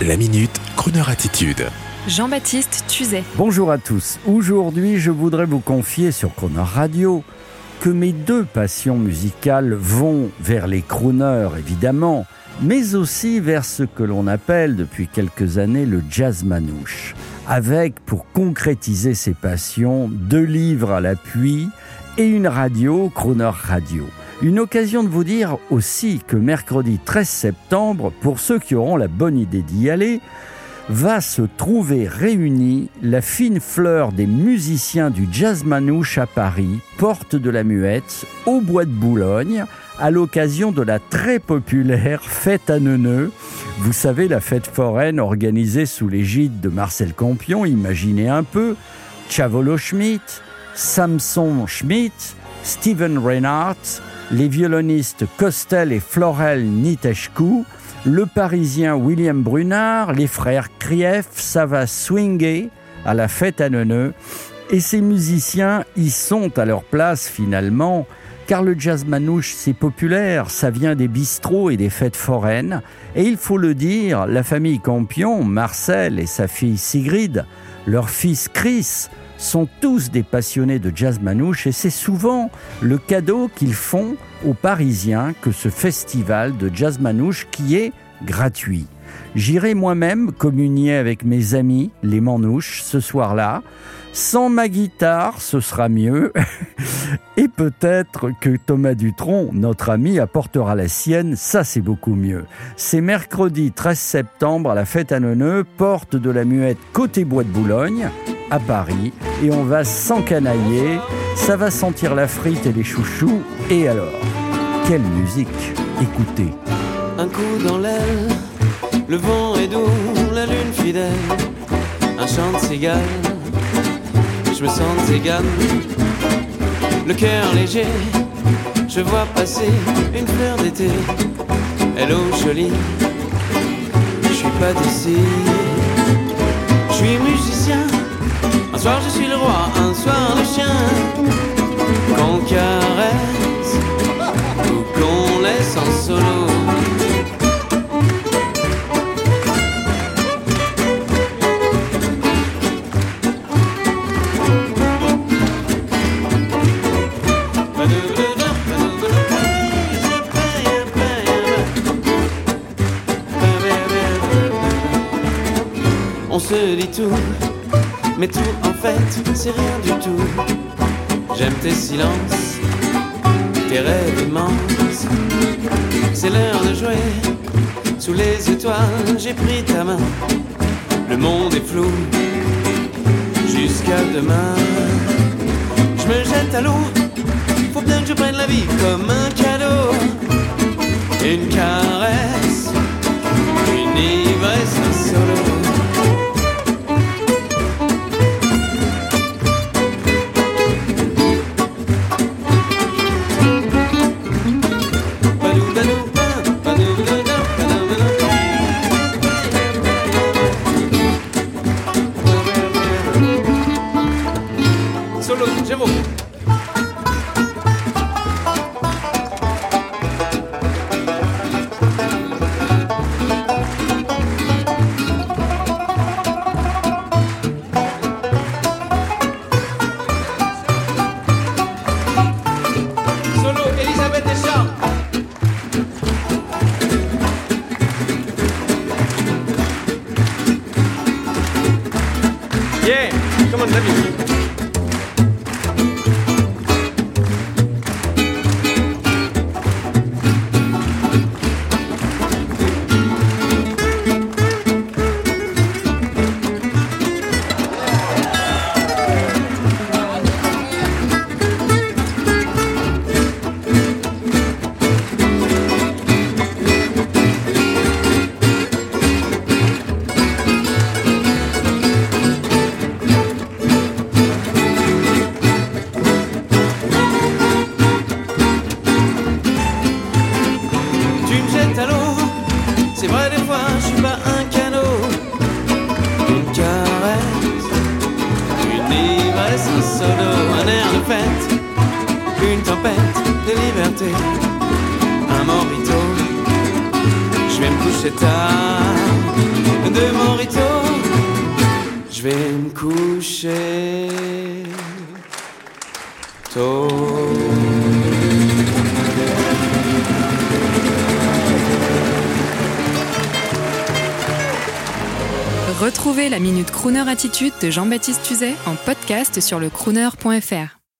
La minute, Kroneur attitude. Jean-Baptiste Tuzet. Bonjour à tous. Aujourd'hui, je voudrais vous confier sur Croner Radio que mes deux passions musicales vont vers les crooners, évidemment, mais aussi vers ce que l'on appelle depuis quelques années le jazz manouche. Avec, pour concrétiser ces passions, deux livres à l'appui et une radio, Croner Radio. Une occasion de vous dire aussi que mercredi 13 septembre, pour ceux qui auront la bonne idée d'y aller, va se trouver réunie la fine fleur des musiciens du jazz manouche à Paris, porte de la Muette, au bois de Boulogne, à l'occasion de la très populaire fête à Neuneu. Vous savez, la fête foraine organisée sous l'égide de Marcel Campion, imaginez un peu, Chavolo Schmidt, Samson Schmidt, Steven Reinhardt, les violonistes Costel et Florel Niteshku, le parisien William Brunard, les frères Krief, ça va swinguer à la fête à Neuneu. Et ces musiciens y sont à leur place finalement, car le jazz manouche c'est populaire, ça vient des bistrots et des fêtes foraines. Et il faut le dire, la famille Campion, Marcel et sa fille Sigrid, leur fils Chris, sont tous des passionnés de jazz manouche et c'est souvent le cadeau qu'ils font aux Parisiens que ce festival de jazz manouche qui est gratuit. J'irai moi-même communier avec mes amis, les manouches, ce soir-là. Sans ma guitare, ce sera mieux. Et peut-être que Thomas Dutronc, notre ami, apportera la sienne, ça c'est beaucoup mieux. C'est mercredi 13 septembre à la fête à Neuneu, porte de la Muette côté Bois de Boulogne à Paris et on va s'encanailler. Ça va sentir la frite et les chouchous. Et alors, quelle musique Écoutez. Un coup dans l'aile, le vent est doux, la lune fidèle, un chant de cigale, je me sens égal, le cœur léger, je vois passer une fleur d'été, hello jolie, je suis pas d'ici, je suis musicien soir je suis le roi, un soir le chien qu'on caresse ou qu'on laisse en solo. On se dit tout mais tout en fait, c'est rien du tout. J'aime tes silences, tes rêves immenses. C'est l'heure de jouer. Sous les étoiles, j'ai pris ta main. Le monde est flou. Jusqu'à demain, je me jette à l'eau. Faut bien que je prenne la vie comme un cadeau. Yeah, come on, let me. Un morito. Je vais me coucher tard, morito, je vais me coucher tôt. Retrouvez la Minute Crooner Attitude de Jean-Baptiste Tuzet en podcast sur le crooner.fr.